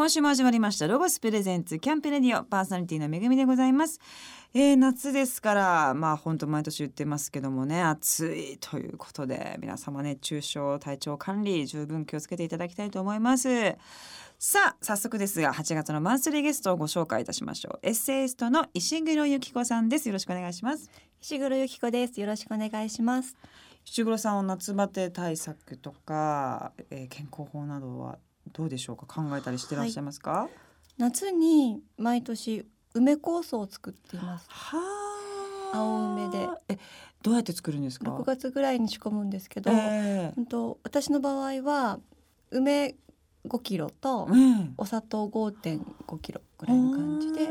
今週も始まりました。ロゴスプレゼンツキャンプレディオパーソナリティのめぐみでございます、えー、夏ですからまあ本当毎年言ってますけどもね暑いということで皆様熱中症体調管理十分気をつけていただきたいと思います。さあ早速ですが8月のマンスリーゲストをご紹介いたしましょう。エッセイストの石黒由紀子さんです。よろしくお願いします。石黒由紀子です。よろしくお願いします。石黒さんは夏バテ対策とか、えー、健康法などはどうでしょうか？考えたりしてらっしゃいますか、はい、夏に毎年梅酵素を作っています。は青梅で。えどうやって作るんですか？6月ぐらいに仕込むんですけど、えー、と私の場合は梅5キロとお砂糖5.5キロぐらいの感じで、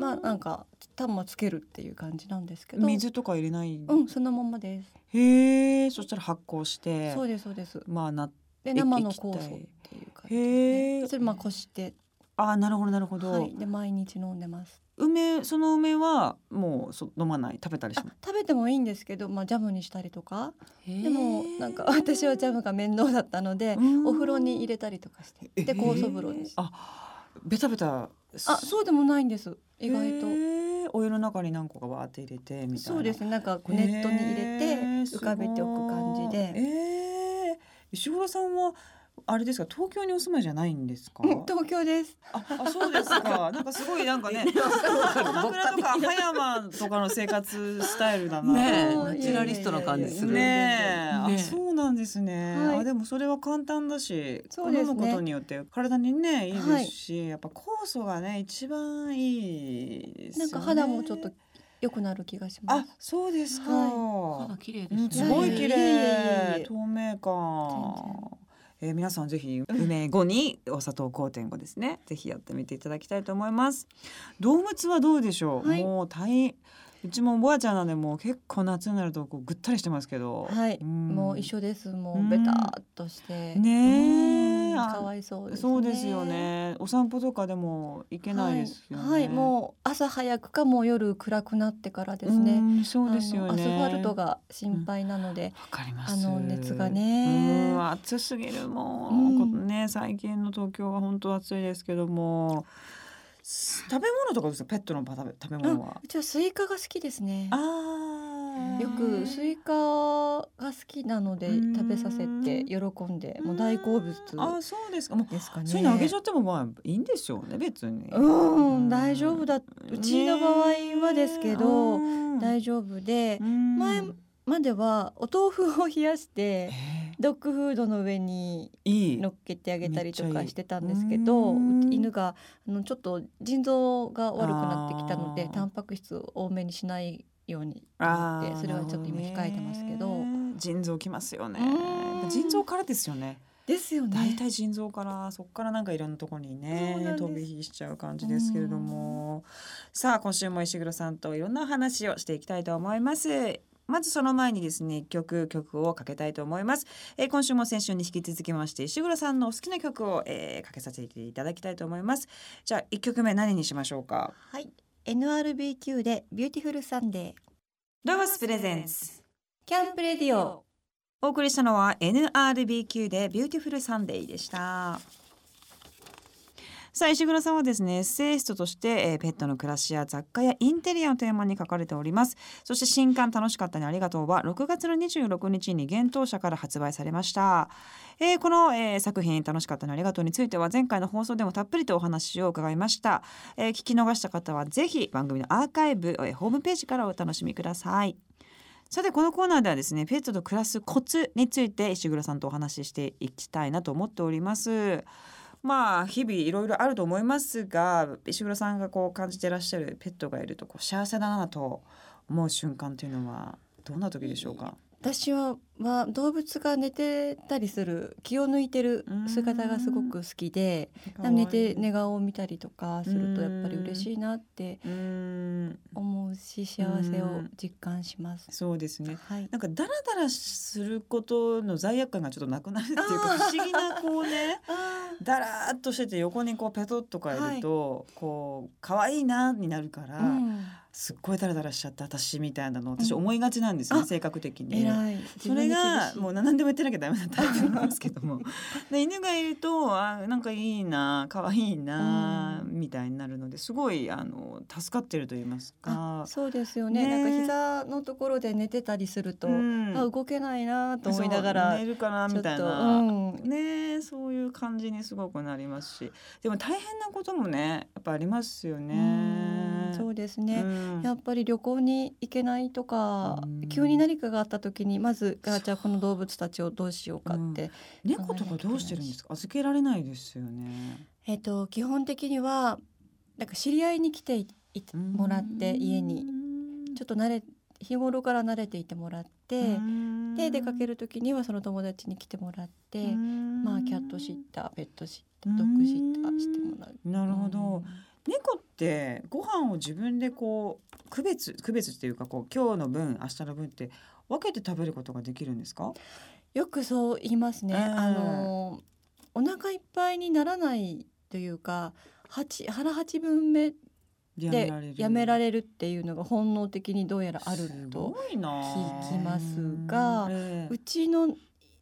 まあなんかタンつけるっていう感じなんですけど。水とか入れない？うんそのままです。へえそしたら発酵してそうですそうです。まあなで生の酵素っていう感じで、それまあこして。あなるほどなるほど、はい、で毎日飲んでます。梅その梅はもうそ飲まない？食べたりします？食べてもいいんですけど、まあ、ジャムにしたりとか。でもなんか私はジャムが面倒だったのでお風呂に入れたりとかして。で酵素風呂にあベタベタ。あそうでもないんです意外と。お湯の中に何個かわーって入れてみたいな。そうですね。なんかこうネットに入れて浮かべておく感じで。えー、石黒さんはあれですか？東京にお住まいじゃないんですか、東京です。ああそうですか。なんかすごいなんかね鎌倉とか葉山とかの生活スタイルだなねナチュラリストな感じする。ねあそうなんですね、はい、あでもそれは簡単だしそう飲むことによって体にねいいですし、はい、やっぱ酵素がね一番いいです、ね、なんか肌もちょっと良くなる気がします。あ、そうですか。はい、肌綺麗です、ね、すごい綺麗。透明感。えー、皆さんぜひ梅5にお砂糖5.5ですね。ぜひやってみていただきたいと思います。動物はどうでしょう、はい、もう大変うちもおばあちゃんなんでもう結構夏になるとこうぐったりしてますけど。はい、うん、もう一緒です。もうベタっとして。ねかわいそう、ね、そうですよね。お散歩とかでも行けないですよね、はい、はい、もう朝早くかも夜暗くなってからですね。そうですよね。アスファルトが心配なので、うん、わかります。あの熱がね。暑すぎるもう、うん、ね最近の東京は本当暑いですけども。食べ物とかですペットの食べ食べ物は。うちはスイカが好きですね。あよくスイカが好きなので食べさせて喜んでもう大好物あそうですか。もうですかね。そういうのあげちゃってもまあいいんでしょうね別に。うん大丈夫だうちの場合はですけど大丈夫で前まではお豆腐を冷やしてドッグフードの上に乗っけてあげたりとかしてたんですけど犬があのちょっと腎臓が悪くなってきたのでタンパク質を多めにしないようにってそれはちょっと今控えてますけど。腎臓きますよね。腎臓からですよね。ですよね。大体腎臓からそこからなんかいろんなところにね飛び火しちゃう感じですけれども。さあ今週も石黒さんといろんな話をしていきたいと思います。まずその前にですね一曲曲をかけたいと思います、えー、今週も先週に引き続きまして石黒さんのお好きな曲を、えー、かけさせていただきたいと思います。じゃあ一曲目何にしましょうか？はい NRBQ で Beautiful Sunday LOGOS presents Camp Radio お送りしたのは NRBQ で Beautiful Sunday でしたさあ石黒さんはですねエッセイストとして、えー、ペットの暮らしや雑貨やインテリアのテーマに書かれております。そして新刊楽しかったにありがとうは6月の26日に幻冬舎から発売されました、えー、この、えー、作品楽しかったにありがとうについては前回の放送でもたっぷりとお話を伺いました、えー、聞き逃した方はぜひ番組のアーカイブ、えー、ホームページからお楽しみください。さてこのコーナーではですねペットと暮らすコツについて石黒さんとお話ししていきたいなと思っております。まあ日々いろいろあると思いますが石黒さんがこう感じてらっしゃるペットがいるとこう幸せだなと思う瞬間というのはどんな時でしょうか？私はは動物が寝てたりする気を抜いてる姿がすごく好きで寝て寝顔を見たりとかするとやっぱり嬉しいなって思うし幸せを実感します。そうですね、はい、なんかダラダラすることの罪悪感がちょっとなくなるっていうか 不思議なこうねだらっとしてて横にこうペトッとかいると、はい、こう可愛いなになるから。うんすっごいダラダラしちゃった私みたいなの私思いがちなんですね、うん、性格的に。それれがもう何でも言ってなきゃダメだったんですけども。で犬がいるとあなんかいいな可愛いな、みたいになるのですごいあの助かってると言いますか。そうですよね、ね、なんか膝のところで寝てたりすると、うん、あ動けないなと思いながら寝るかなみたいな、うん、ねそういう感じにすごくなりますし。でも大変なこともねやっぱありますよね。うそうですね、うん、やっぱり旅行に行けないとか、急に何かがあった時にまずあじゃあこの動物たちをどうしようかって、猫とかどうしてるんですか？預けられないですよね。えっ、と基本的にはなんか知り合いに来てもらって家に。ちょっと慣れ日頃から慣れていてもらってで出かける時にはその友達に来てもらってまあキャットシッターペットシッタードッグシッターしてもらう。なるほど、猫ってご飯を自分でこう区別区別っていうかこう今日の分明日の分って分けて食べることができるんですか？よくそう言いますね、えー、あのお腹いっぱいにならないというか八腹八分目でやめられる。っていうのが本能的にどうやらあると聞きますが、えー、うちの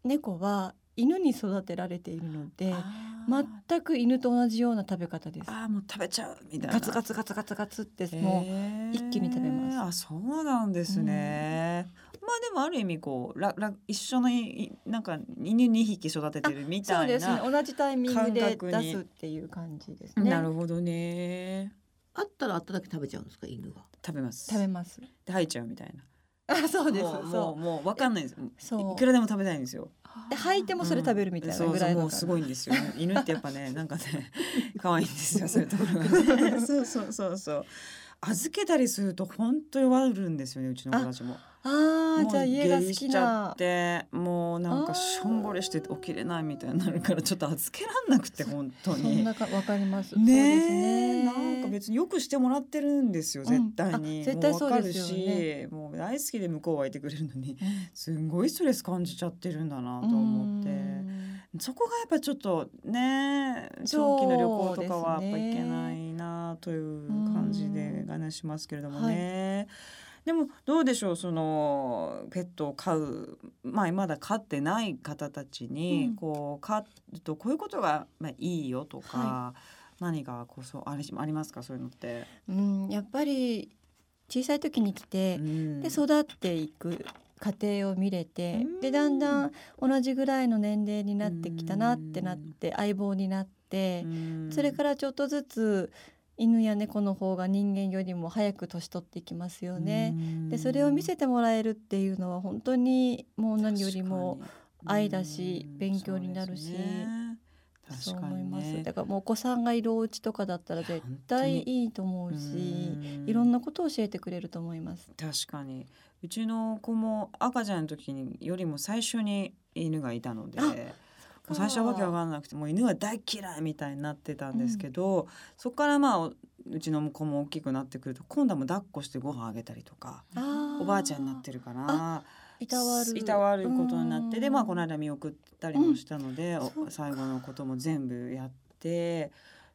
猫は犬に育てられているので全く犬と同じような食べ方です。あもう食べちゃうみたいな。ガツガツガツガツガツってもう一気に食べます。あそうなんですね。うん、まあでもある意味こうらら一緒のなんか犬二匹育ててるみたいなそうですね同じタイミングで出すっていう感じですね。なるほどね。あったらあっただけ食べちゃうんですか？犬は。食べます。食べます。で吐いちゃうみたいな。あそうですそうもうわかんないですそういくらでも食べたいんですよで吐いてもそれ食べるみたいなぐらい、うん、そうすごいんですよ。犬ってやっぱねなんかね可愛いんですよ そういうところが。ねそうそうそうそう。預けたりすると本当弱るんですよねうちの子たちも。ああじゃあ家が好きなってもうなんかしょんぼりして起きれないみたいになるからちょっと預けらんなくて本当に。そんなかわかります。ねなんか別によくしてもらってるんですよ絶対に。うん、絶対そうですよね。もう大好きで向こうはいてくれるのに、すごいストレス感じちゃってるんだなと思って。そこがやっぱちょっとね長期の旅行とかはやっぱ行けないなという感じで話しますけれどもね。はいでもどうでしょうそのペットを飼う、まあ、まだ飼ってない方たちに、うん、こう飼うとこういうことが、まあ、いいよとか、はい、何がこそありありますかそういうのって？うん、やっぱり小さい時に来て、うん、で育っていく過程を見れて、でだんだん同じぐらいの年齢になってきたなってなって、相棒になって、それからちょっとずつ犬や猫の方が人間よりも早く年取っていきますよね。でそれを見せてもらえるっていうのは本当にもう何よりも愛だし勉強になるし。そう思います、だからもうお子さんがいるお家とかだったら絶対いいと思うしいろんなことを教えてくれると思います。確かに。うちの子も赤ちゃんの時によりも最初に犬がいたので。もう最初はわけわかんなくてもう犬は大嫌いみたいになってたんですけど、うん、そこからまあうちの子も大きくなってくると今度はもう抱っこしてご飯あげたりとかおばあちゃんになってるからいたわる。いたわることになってでまあこの間見送ったりもしたので、うん、最後のことも全部やって。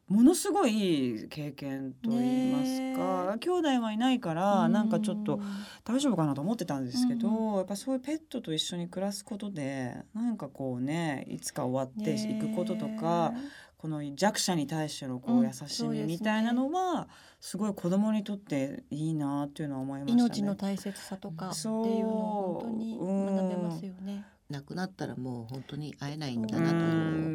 ものすごい経験と言いますか兄弟はいないからなんかちょっと大丈夫かなと思ってたんですけど、うん、やっぱそういうペットと一緒に暮らすことでなんかこうねいつか終わっていくこととか、この弱者に対してのこう優しみみたいなのは、すごい子供にとっていいなっていうのは思いましたね。命の大切さとかっていうのを本当に学べますよね。亡くなったらもう本当に会えないんだな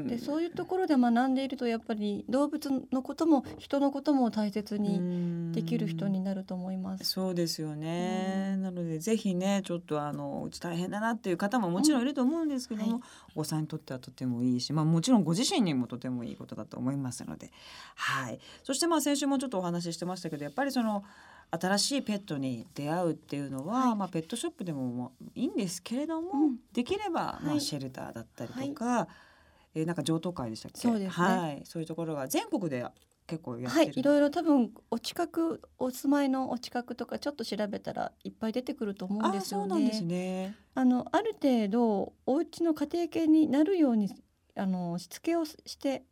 とでそういうところで学んでいるとやっぱり動物のことも人のことも大切にできる人になると思います。そうですよね。なのでぜひねちょっとあのうち大変だなっていう方ももちろんいると思うんですけども、うんはい、お子さんにとってはとてもいいし、まあもちろんご自身にもとてもいいことだと思いますので、はい。そしてまあ先週もちょっとお話ししてましたけどやっぱりその新しいペットに出会うっていうのは、はい、まあ、ペットショップでもいいんですけれども、うん、できれば、まあ、シェルターだったりとか、はい、えー、なんか譲渡会でしたっけ？そうです、ね、はい、そういうところが全国で結構やってる、はい、いろいろ多分お近くお住まいのお近くとかちょっと調べたらいっぱい出てくると思うんですよね。あそうなんですね。あのある程度お家の家庭系になるようにあのしつけをして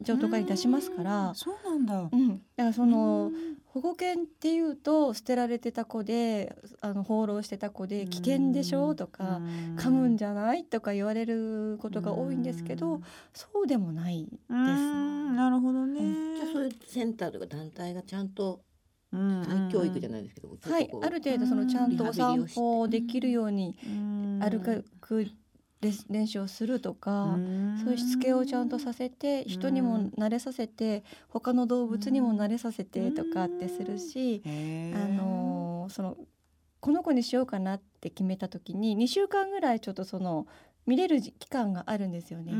譲渡会に出しますから。そうなんだ、うん、だからその保護犬っていうと捨てられてた子であの放浪してた子で危険でしょとか噛むんじゃないとか言われることが多いんですけどそうでもないです。なるほどね、じゃあそういうセンターとか団体がちゃんと再教育じゃないですけど、はい。ある程度そのちゃんとお散歩できるように歩く練習をするとかそういうしつけをちゃんとさせて人にも慣れさせて他の動物にも慣れさせてとかってするしあのそのこの子にしようかなって決めた時に2週間ぐらいちょっとその見れる期間があるんですよね。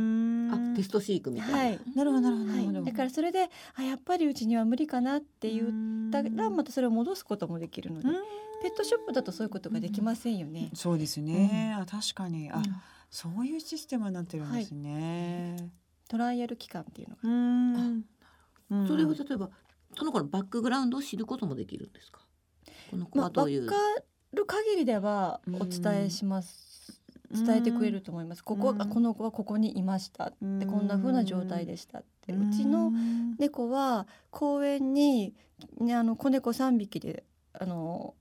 あ、テスト飼育みたいな。はい、なるほどなるほど、はい、だからそれであやっぱりうちには無理かなって言ったらまたそれを戻すこともできるので、ペットショップだとそういうことができませんよね。そうですね。うん、あ確かに。あ、うん、そういうシステムになってるんですね。はい、トライアル期間っていうのが。うん、それを例えばその子のバックグラウンドを知ることもできるんですか？この子はどういう？まあ、分かる限りではお伝えします。伝えてくれると思います。ここ、あこの子はここにいましたってこんな風な状態でしたってうちの猫は公園に、ね、あの子猫3匹であの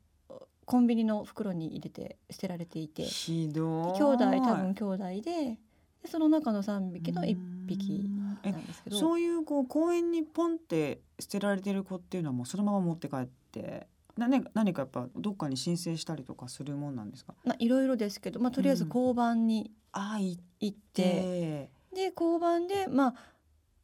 コンビニの袋に入れて捨てられていて。ひど兄弟多分兄弟ででその中の3匹の1匹なんですけど。そういうこう公園にポンって捨てられてる子っていうのはもうそのまま持って帰って。何何かやっぱどっかに申請したりとかするもんなんですか、まあ、いろいろですけど、まあ、とりあえず交番に行って、うん、で交番でまあ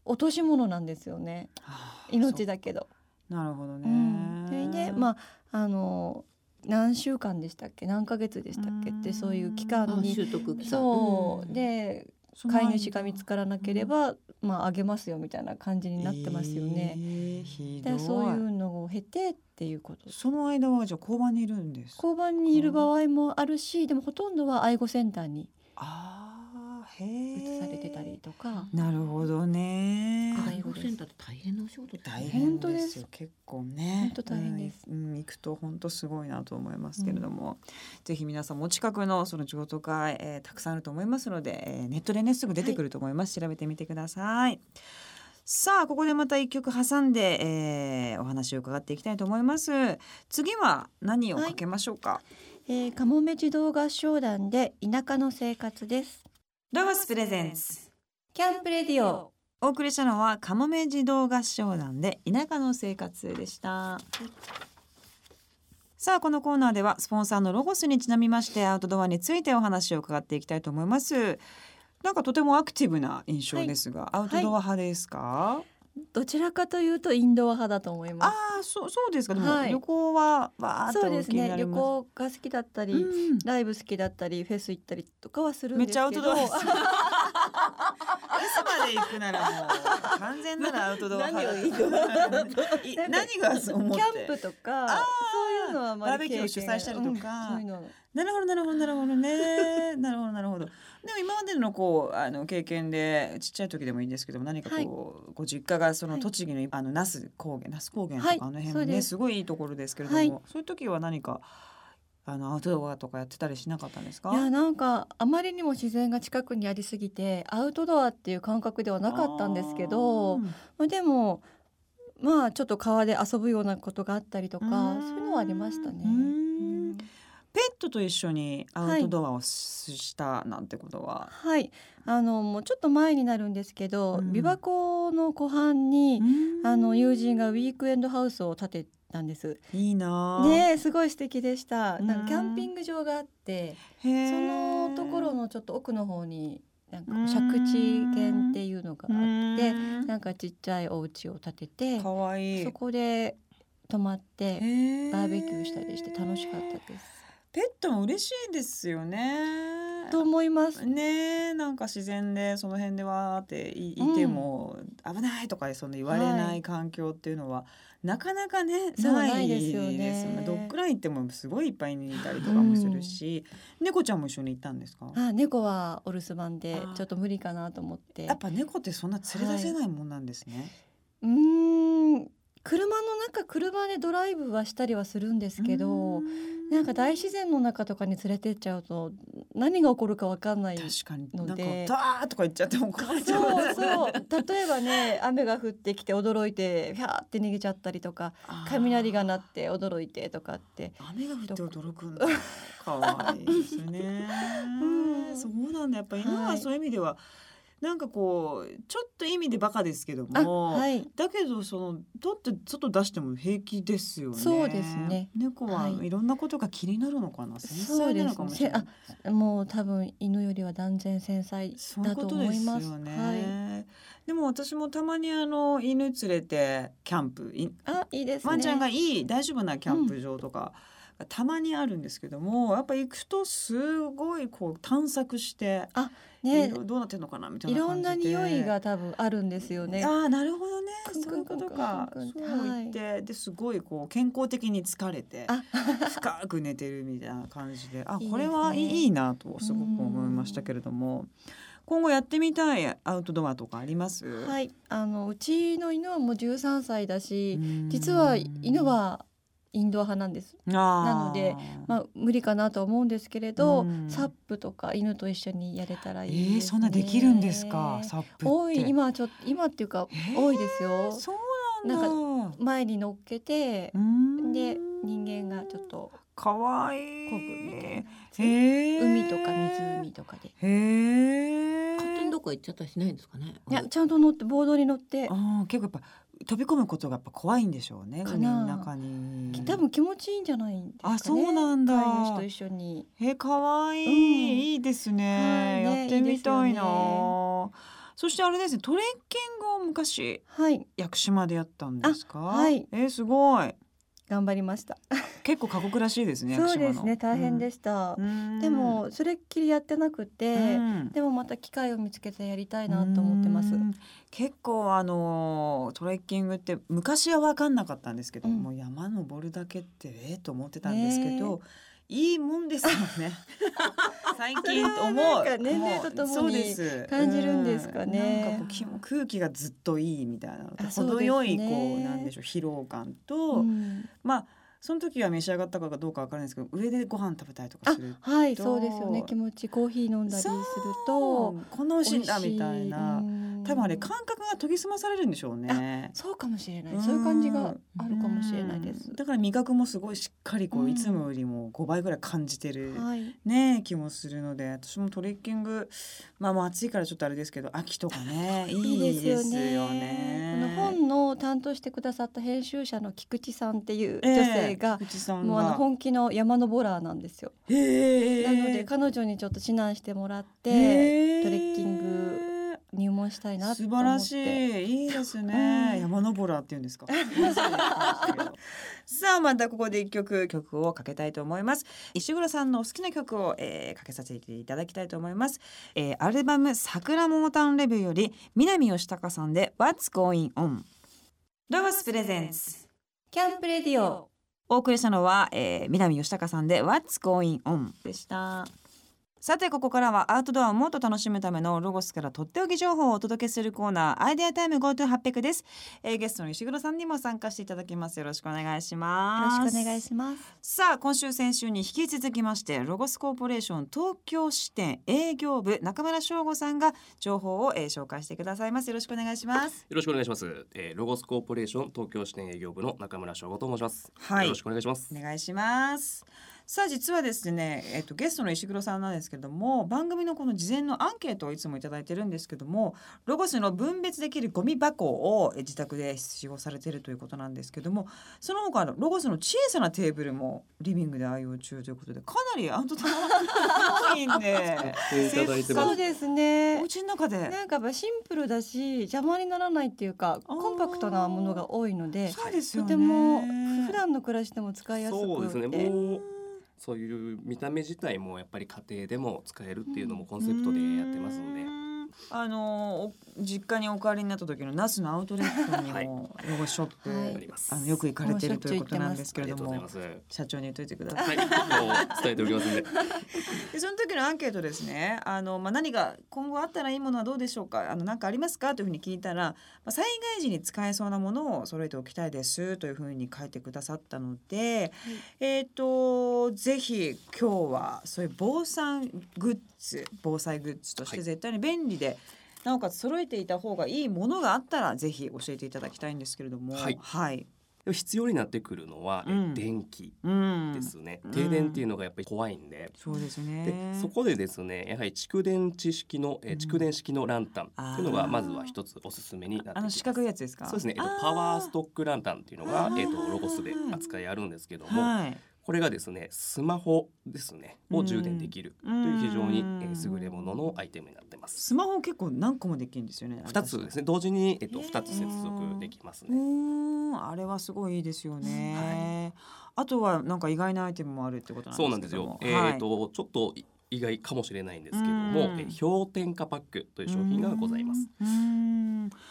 落とし物なんですよね、はあ、命だけど。なるほどね、うん、でまああの何週間でしたっけ？何ヶ月でしたっけ？ってそういう期間にそう、で飼い主が見つからなければ、まああげますよみたいな感じになってますよね。えー、でそういうのを経てっていうこと。その間はじゃあ交番にいるんです交番にいる場合もあるしでもほとんどは愛護センターに。あ移されてたりとか。なるほどね。介護センターって大変なお仕事大変ですよ結構ね。本当大変です。うん、行くと本当すごいなと思いますけれども、うん、ぜひ皆さんも近くのその譲渡会、えー、たくさんあると思いますので、えー、ネットでねすぐ出てくると思います、はい、調べてみてください。さあここでまた一曲挟んで、えー、お話を伺っていきたいと思います。次は何をかけましょうか、はい、えー、かもめ児童合唱団で田舎の生活です。ロゴスプレゼンツ。キャンプレディオお送りしたのはかもめ児童合唱団で田舎の生活でした、さあこのコーナーではスポンサーのロゴスにちなみましてアウトドアについてお話を伺っていきたいと思いますなんかとてもアクティブな印象ですが、はい、アウトドア派ですか、はいどちらかというとインドア派だと思います。ああ、そうそうですか。でも、はい、旅行はわそうですね。旅行が好きだったり、うん、ライブ好きだったり、フェス行ったりとかはするんですけど。めっちゃアウトドアです。で行くならもう完全ならアウトドア何をいい何がそう思って？キャンプとかそういうのはバーベキューを主催したりとか、うん、なるほどなるほどなるほどね。なるほどなるほど。でも今までのこうあの経験でちっちゃい時でもいいんですけども何かこう、はい、ご実家がその栃木の、はい、あの那須高原那須高原とか、あの辺ねす。ごいいいところですけれども、そういう時は何かあのアウトドアとかやってたりしなかったんですか？いやなんかあまりにも自然が近くにありすぎてアウトドアっていう感覚ではなかったんですけどまあ、でもまあちょっと川で遊ぶようなことがあったりとかそういうのはありましたね。ペットと一緒にアウトドアをしたなんてことは、はい、あのもうちょっと前になるんですけど、うん、琵琶湖の湖畔に、あの友人がウィークエンドハウスを建てたんです。いいな。ね、すごい素敵でした。なんかキャンピング場があって、そのところのちょっと奥の方に。なんか借地犬っていうのがあってなんかちっちゃいお家を建ててかわいいそこで泊まってバーベキューしたりして楽しかったです。ペットも嬉しいですよね。と思います。ねなんか自然でその辺でわーっていても、うん、危ないとかそんな言われない環境っていうのは、はい、なかなかねないですよね。ドッグライン行ってもすごいいっぱいにいたりとかもするし、うん、猫ちゃんも一緒に行ったんですか？あ猫はお留守番でちょっと無理かなと思って。やっぱ猫ってそんな連れ出せないもんなんですね。はい、うん車の中車でドライブはしたりはするんですけどなんか大自然の中とかに連れてっちゃうと何が起こるかわかんない確かに。なんかダーとか言っちゃってもそうそう。例えばね 雨が降ってきて驚いてひゃーって逃げちゃったりとか雷が鳴って驚いてとかって。雨が降って驚くんだかわいいですね、うん、そうなんだ。やっぱ犬はそういう意味では、はいなんかこうちょっと意味でバカですけども、はい、だけどその取って外出しても平気ですよね。そうですね。猫はいろんなことが気になるのかな？はい、繊細なのかもしれない。あ、もう多分犬よりは断然繊細だと思います。ううすね、はい。でも私もたまにあの犬連れてキャンプ、あいいです、ね、ワンちゃんがいい大丈夫なキャンプ場とか。うんたまにあるんですけどもやっぱ行くとすごいこう探索してあ、ね、どうなってるのかなみたいないろんな匂いが多分あるんですよね。あなるほどね。そういうことか。そう言って、はい、ですごいこう健康的に疲れて深く寝てるみたいな感じで。あ これはいいなとすごく思いましたけれども。今後やってみたいアウトドアとかあります？はい。あのうちの犬はもう13歳だし実は犬はインドア派なんです。なので、まあ、無理かなと思うんですけれど、うん、サップとか犬と一緒にやれたらいい、ね、えー、そんなできるんですか？サップ多い。今ちょっと今っていうか、えー、多いですよ。そうなんか前に乗っけてで人間がちょっとかわいい。こぐみたいな、えー、海とか湖とかで。へえ勝手にどこ行っちゃったりしないんですかね？いやちゃんと乗ってボードに乗って。あ結構やっぱ飛び込むことがやっぱ怖いんでしょうね海の中に。多分気持ちいいんじゃないんですか、ね、あそうなんだ。飼い主と一緒に。え可愛い、うん、いいですね。はいね、やってみたいな、ね、そしてあれですねトレッキングを昔、はい、屋久島でやったんですか？はい。えー、すごい頑張りました。結構過酷らしいですね そうですね大変でした、うん、でもそれっきりやってなくて、うん、でもまた機会を見つけてやりたいなと思ってます。結構あのトレッキングって昔は分かんなかったんですけど、うん、もう山登るだけってええー、と思ってたんですけど、いいもんですよね。最近思う。年齢とともに感じるんですかね。なんかこう空気がずっといいみたいな程よいこうなんでしょう疲労感と、うん、まあ。その時は召し上がったかどうかわからないですけど上でご飯食べたりとかするはいそうですよね気持ちコーヒー飲んだりするとこの美味しいんだみたいな多分あれ感覚が研ぎ澄まされるんでしょうね。そうかもしれない。そういう感じがあるかもしれないです。だから味覚もすごいしっかりこういつもよりも5倍ぐらい感じてるね気もするので私もトレッキングまあもう暑いからちょっとあれですけど秋とかね いいですよね。この本の担当してくださった編集者の菊池さんっていう女性が、えー、もうあの本気の山登ラーなんですよ。なので彼女にちょっと指南してもらってトレッキング入門したいな素晴らしい。いいですね、山登らって言うんですか。さあまたここで一曲曲をかけたいと思います。石黒さんのお好きな曲を、えー、かけさせていただきたいと思います、えー、アルバム桜桃タウンレビューより南吉高さんで What's Going On ロゴスプレゼンツ。キャンプレディオ。お送りしたのは、えー、南吉高さんで What's Going On でしたさてここからはアウトドアをもっと楽しむためのロゴスからとっておき情報をお届けするコーナーアイデアタイム GoTo800 です、えー、ゲストの石黒さんにも参加していただきますよろしくお願いします。よろしくお願いします。さあ今週先週に引き続きましてロゴスコーポレーション東京支店営業部中村翔吾さんが情報を、えー、紹介してくださいます。よろしくお願いします。よろしくお願いします、えー、ロゴスコーポレーション東京支店営業部の中村翔吾と申します。はい。よろしくお願いします。お願いしますさあ実はですね、えっと、ゲストの石黒さんなんですけども番組のこの事前のアンケートをいつも頂いてるんですけどもロゴスの分別できるゴミ箱を自宅で使用されているということなんですけどもその他のロゴスの小さなテーブルもリビングで愛用中ということでかなりアウトドア多いんでそうですね。お家の中で。なんかシンプルだし邪魔にならないっていうかコンパクトなものが多いのでそうですよ、ね、とても普段の暮らしでも使いやすくて。そうですねそういう見た目自体もやっぱり家庭でも使えるっていうのもコンセプトでやってますので。あの実家にお帰りになった時の那須のアウトレットにもロゴショップ、はい、あのよく行かれてるということなんですけれども社長に言っといてください。はい、伝えておきますんで。でその時のアンケートですね。あの、まあ、何が今後あったらいいものはどうでしょうか？あの何かありますか？というふうに聞いたら、まあ、災害時に使えそうなものを揃えておきたいですというふうに書いてくださったので、はい、えっ、ー、とぜひ今日はそういう防災グッズ防災グッズとして絶対に便利で、はいなおかつ揃えていた方がいいものがあったらぜひ教えていただきたいんですけれども。はい、はい。必要になってくるのは、うん、電気ですね、うん、停電っていうのがやっぱり怖いんで、そうですね。でそこでですねやはり蓄電池式の、え蓄電式のランタンっていうのがまずは一つおすすめになってあの四角いやつですか？そうですね、えっと、パワーストックランタンっていうのが、えっと、ロゴスで扱いあるんですけども、はいこれがですねスマホですねを充電できるという非常に優れもののアイテムになってます。スマホ結構何個もできるんですよね。二つですね同時にえっと二つ接続できますね。あれはすごいいいですよね。はい、あとはなんか意外なアイテムもあるってことなんですか。そうなんですよ。えっ、とちょっと意外かもしれないんですけども、え氷点下パックという商品がございます。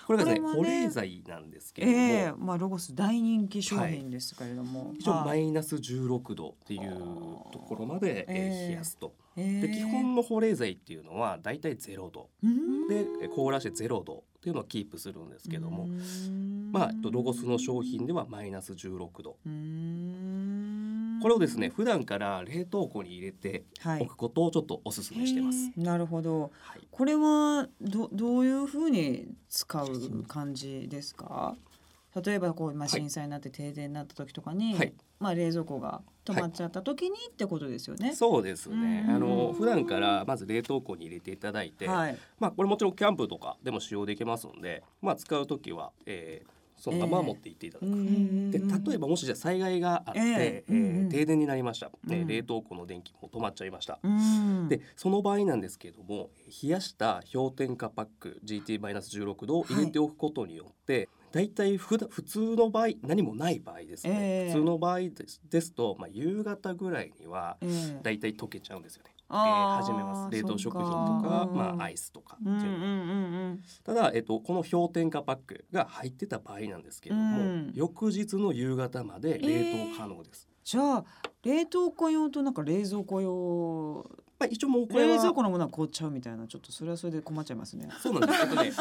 これがですね保冷剤なんですけれども、えー、まあロゴス大人気商品ですけれども、はい、一応マイナス16度っていうところまで、えー、冷やすと。で基本の保冷剤っていうのはだいたい0度で凍らして0度っていうのをキープするんですけどもまあロゴスの商品ではマイナス16度これをですね普段から冷凍庫に入れておくことをちょっとお勧めしてます。はい、なるほど、はい、これはどどういうふうに使う感じですか？例えばこう、まあ、震災になって停電になった時とかに、はい、まあ、冷蔵庫が止まっちゃった時にってことですよね？そうですね。あの普段からまず冷凍庫に入れていただいて、はい、まあこれもちろんキャンプとかでも使用できますので、まあ使う時は、えー、そのまま持って行っていただく、えー、で例えばもしじゃ災害があって、えー、えー、停電になりました、うん、冷凍庫の電気も止まっちゃいました、うん、でその場合なんですけれども冷やした氷点下パック GT-16 度を入れておくことによって、はい大体普普通の場合何もない場合ですね、えー、普通の場合ですですと、まあ、夕方ぐらいには大体溶けちゃうんですよね。えー、始めます。冷凍食品とかまあ、アイスとか。っていうの、うんうん。うん、ただ、えっと、この氷点下パックが入ってた場合なんですけれども、うん、翌日の夕方まで冷凍可能です、えー、じゃあ冷凍庫用となんか冷蔵庫用まあ、一応もうこれ冷蔵庫のものは凍っちゃうみたいなちょっとそれはそれで困っちゃいますね。そうなんです。とね、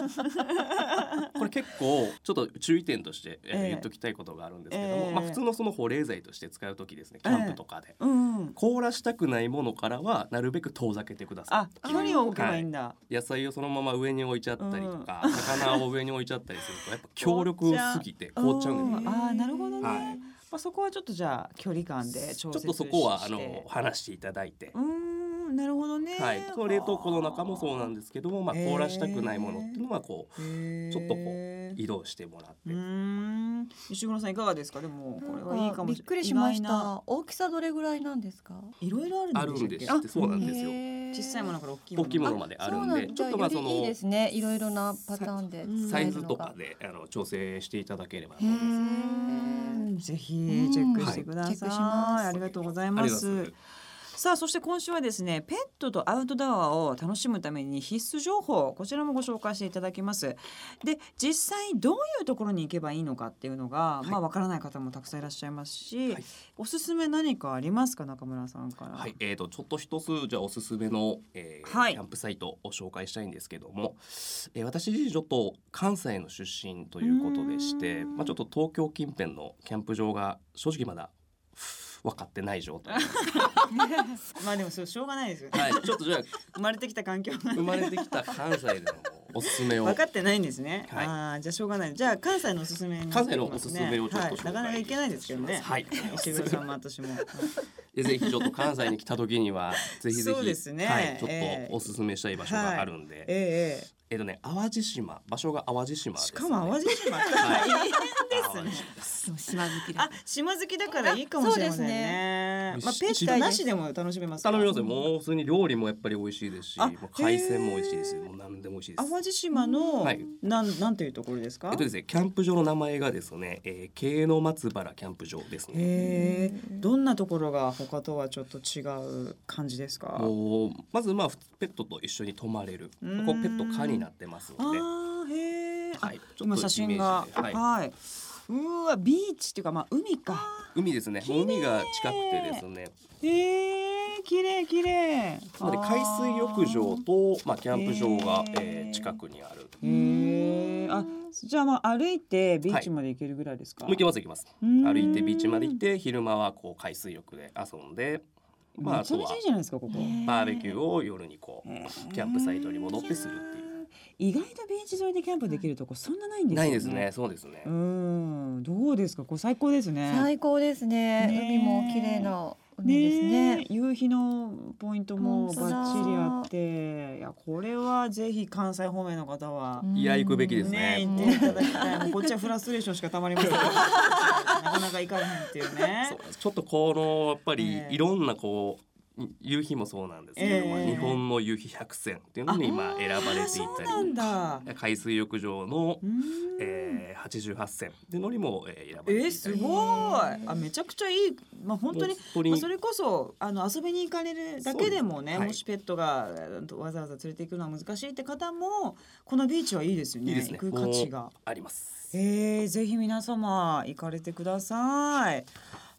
これ結構ちょっと注意点として、えー、言っときたいことがあるんですけども、えー、まあ普通のその保冷剤として使う時ですね、キャンプとかで、えーうん、凍らしたくないものからはなるべく遠ざけてください。あ、距離を置けばいいんだ、はい、野菜をそのまま上に置いちゃったりとか、うん、魚を上に置いちゃったりするとやっぱ強力すぎて凍っちゃうんですよ。ああ、なるほどね。はい。まあ、そこはちょっとじゃあ距離感でちょっとそこはあの話していただいて。うんなるほどね。はい。その冷凍庫の中もそうなんですけども、まあ凍らしたくないものっていうのはこうちょっとこう移動してもらって。石黒さんいかがですか？でもこれはいいかもびっくりしました。大きさどれぐらいなんですか？いろいろあるんですあそうなんですよ。小さいものから大きい大きいものまであるんで、ちょっとまあそのいいですね。いろいろなパターンでサイズとかであの調整していただければぜひチェックしてください。ありがとうございます。さあそして今週はですねペットとアウトドアを楽しむために必須情報こちらもご紹介していただきます。で実際どういうところに行けばいいのかっていうのが、はい、まあわからない方もたくさんいらっしゃいますし、はい、おすすめ何かありますか中村さんから。はいえーと、ちょっと一つじゃあおすすめの、えーはい、キャンプサイトを紹介したいんですけども、えー、私自身ちょっと関西の出身ということでしてまあちょっと東京近辺のキャンプ場が正直まだ分かってない状態。まあでもそれしょうがないですよね、はい、ちょっとじゃあ生まれてきた環境生まれてきた関西でのおすすめを。分かってないんですね、はい、ああじゃあしょうがない。じゃあ関西のおすすめ、ね、関西のおすすめをちょっと、はい、なかなかいけないですけどね。はい。石黒さんも私も。ぜひちょっと関西に来た時にはぜひぜひですね、はい、ちょっとおすすめしたい場所があるんで、えー、えー。えっとね淡路島。場所が淡路島、ね、しかも淡路島大変 ですね。島好きだ島好きだからいいかもしれませんね。まあペットなしでも楽しめます頼みますもう普通に料理もやっぱり美味しいですし海鮮も美味しいですもう何でも美味しいです。淡路島の、はい、なんなんていうところですか？えっとですねキャンプ場の名前がですね、えー、慶の松原キャンプ場ですね。どんなところが他とはちょっと違う感じですか？まずまあペットと一緒に泊まれる。こうペット可になってますので。はい、今写真が。はい、はい、うわビーチっていうかまあ海か。海ですね。海が近くてですね。えー、綺麗綺麗。つまり海水浴場とまあキャンプ場が、えー、近くにある。へえあじゃあまあ歩いてビーチまで行けるぐらいですか、はい、行けます行けます。歩いてビーチまで行って昼間はこう海水浴で遊んでまあ、めちゃめちゃいいじゃないですかここ。バーベキューを夜にこうキャンプサイトに戻ってするっていう意外とビーチ沿いでキャンプできるとこそんなないんですね。ないですね。そうですね。うん、どうですか？これ最高ですね。最高ですね。ね海も綺麗な海ですね、ね、夕日のポイントもバッチリあって。いやこれはぜひ関西方面の方はいや行くべきですね。ね行っていただきたい。もうこっちはフラストレーションしかたまりません。なかなか行かれへんっていうね。ちょっとこのやっぱりいろんなこう夕日もそうなんですけども、え。ー、日本の夕日百選っていうのに今選ばれていたり海水浴場の、えー、八十八選っていうのにも、えー、選ばれていたり、えー、すごい。あめちゃくちゃいい。まあ本当にまあ、それこそあの遊びに行かれるだけでもね、はい、もしペットがわざわざ連れて行くのは難しいって方もこのビーチはいいですよね。いいですね。行く価値が。あります。えー、ぜひ皆様行かれてください。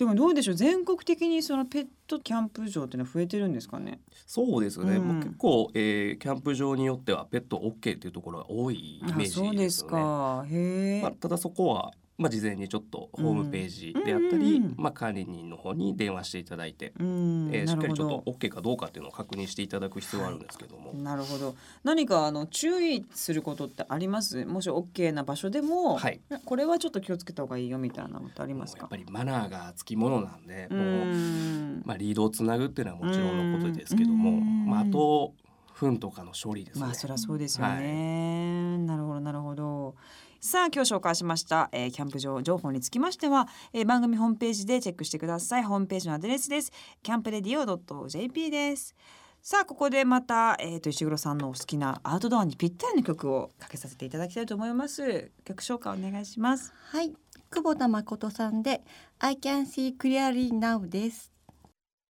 でもどうでしょう？全国的にそのペットキャンプ場っていうのは増えてるんですかね？そうですね、うん、もう結構、えー、キャンプ場によってはペット OK っていうところが多いイメージですよね。そうですか。へ、まあ、ただそこはまあ、事前にちょっとホームページであったり、うん、まあ、管理人の方に電話していただいて、うん、えー、しっかりちょっと OK かどうかっていうのを確認していただく必要があるんですけども。はい、なるほど。何かあの注意することってあります？もし OK な場所でも、はい、これはちょっと気をつけた方がいいよみたいなのってありますか？やっぱりマナーがつきものなんでもう、まあ、リードをつなぐっていうのはもちろんのことですけども、まあ、あと糞とかの処理ですね。まあそりゃそうですよね、はい、なるほどなるほど。さあ今日紹介しました、えー、キャンプ場情報につきましては、えー、番組ホームページでチェックしてください。ホームページのアドレスです。キャンプレディオ .jp です。さあここでまた、えーと、石黒さんのお好きなアウトドアにぴったりの曲をかけさせていただきたいと思います。曲紹介お願いします。はい。久保田誠さんで I can see clearly now です。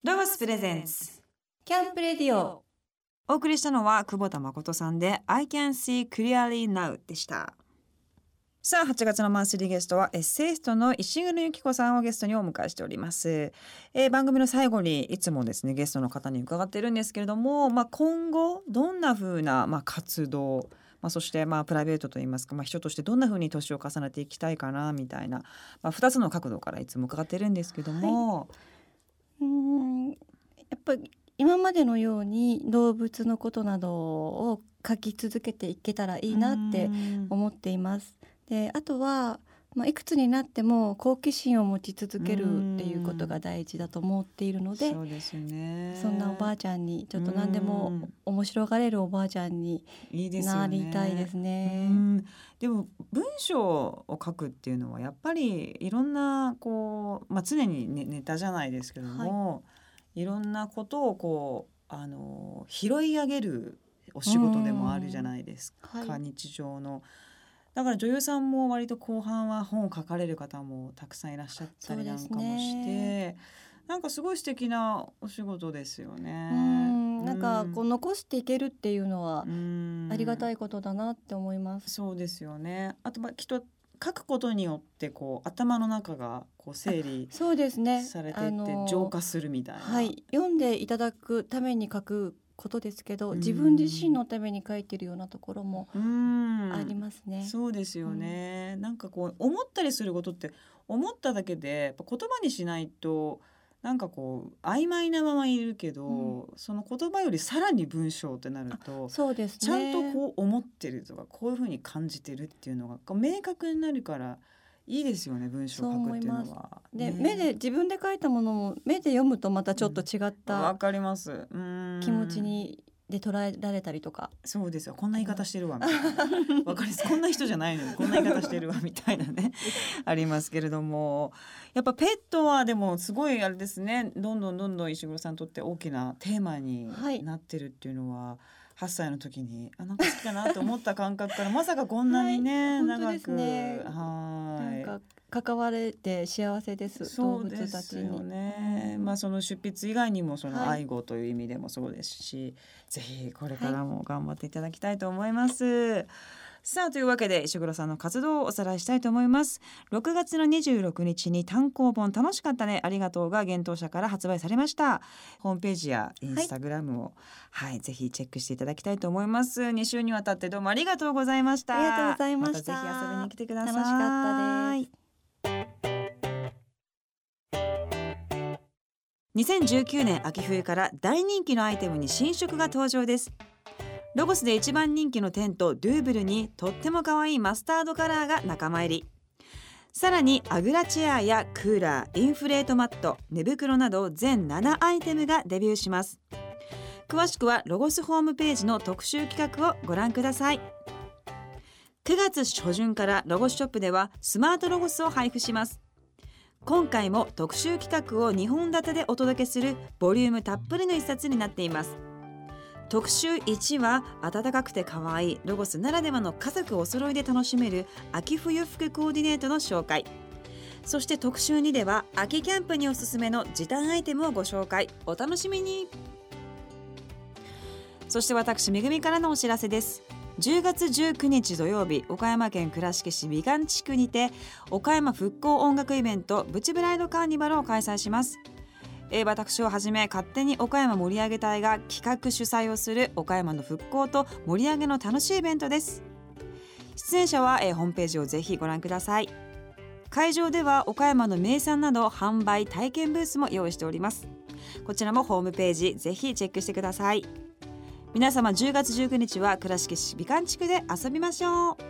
ロゴスプレゼンスキャンプレディオ。お送りしたのは久保田誠さんで I can see clearly now でしたさあ8月のマンスリーゲストはエッセイストの石黒由紀子さんをゲストにお迎えしております、えー、番組の最後にいつもですねゲストの方に伺ってるんですけれども、まあ、今後どんな風なまあ活動まあ、そしてまあプライベートといいますか、まあ、人としてどんな風に年を重ねていきたいかなみたいな、まあ、2つの角度からいつも伺ってるんですけども、はい、うんやっぱり今までのように動物のことなどを書き続けていけたらいいなって思っています。であとは、まあ、いくつになっても好奇心を持ち続けるっていうことが大事だと思っているのでそうですね。そんなおばあちゃんにちょっと何でも面白がれるおばあちゃんになりたいですね。でも文章を書くっていうのはやっぱりいろんなこう、まあ、常にネネタじゃないですけども、はい、いろんなことをこうあの拾い上げるお仕事でもあるじゃないですか、はい、日常の。だから女優さんも割と後半は本を書かれる方もたくさんいらっしゃったりなんかもして、なんかすごい素敵なお仕事ですよね。なんかこう残していけるっていうのはありがたいことだなって思います。そうですよね。あとまあきっと書くことによってこう頭の中がこう整理そうですね。されていって浄化するみたいな、はい、読んでいただくために書くことですけど、自分自身のために書いてるようなところもありますね。そうですよね、うん、なんかこう思ったりすることって思っただけで言葉にしないとなんかこう曖昧なままいるけど、うん、その言葉よりさらに文章ってなるとそうです、ね、ちゃんとこう思ってるとかこういうふうに感じてるっていうのが明確になるからいいですよね文章を書くっていうのは。で、ね、目で自分で書いたものも目で読むとまたちょっと違ったわ、かります。気持ちにで捉えられたりとか。そうですよ。こんな言い方してるわみたいな。わかります。こんな人じゃないのにこんな言い方してるわみたいなね。ありますけれども。やっぱペットはでもすごいあれですね。どんどんどんどん石黒さんにとって大きなテーマになってるっていうのは、はい8歳の時にあなんか好きだなと思った感覚からまさかこんなにね、はい、長く、ね、はい。なんか関われて幸せですそうですよね、まあその出筆以外にもその愛護という意味でもそうですし、はい、ぜひこれからも頑張っていただきたいと思います。さあというわけで石黒さんの活動をおさらいしたいと思います。6月の26日に単行本楽しかったね。ありがとうが幻冬舎から発売されました。ホームページやインスタグラムをはい、はい、ぜひチェックしていただきたいと思います。2週にわたってどうもありがとうございました。ありがとうございました、ま、ぜひ遊びに来てください。楽しかったです。2019年秋冬から大人気のアイテムに新色が登場ですロゴスで一番人気のテントドゥーブルにとっても可愛いマスタードカラーが仲間入り。さらにアグラチェアやクーラーインフレートマット寝袋など全7アイテムがデビューします。詳しくはロゴスホームページの特集企画をご覧ください。9月初旬からロゴスショップではスマートロゴスを配布します。今回も特集企画を2本立てでお届けするボリュームたっぷりの一冊になっています。特集1は暖かくて可愛いロゴスならではの家族お揃いで楽しめる秋冬服コーディネートの紹介。そして特集2では秋キャンプにおすすめの時短アイテムをご紹介。お楽しみに。そして私めぐみからのお知らせです。10月19日土曜日岡山県倉敷市美観地区にて岡山復興音楽イベントブチブライドカーニバルを開催します。えー、私をはじめ勝手に岡山盛り上げ隊が企画主催をする岡山の復興と盛り上げの楽しいイベントです。出演者は、えー、ホームページをぜひご覧ください。会場では岡山の名産など販売体験ブースも用意しております。こちらもホームページぜひチェックしてください。皆様10月19日は倉敷市美観地区で遊びましょう。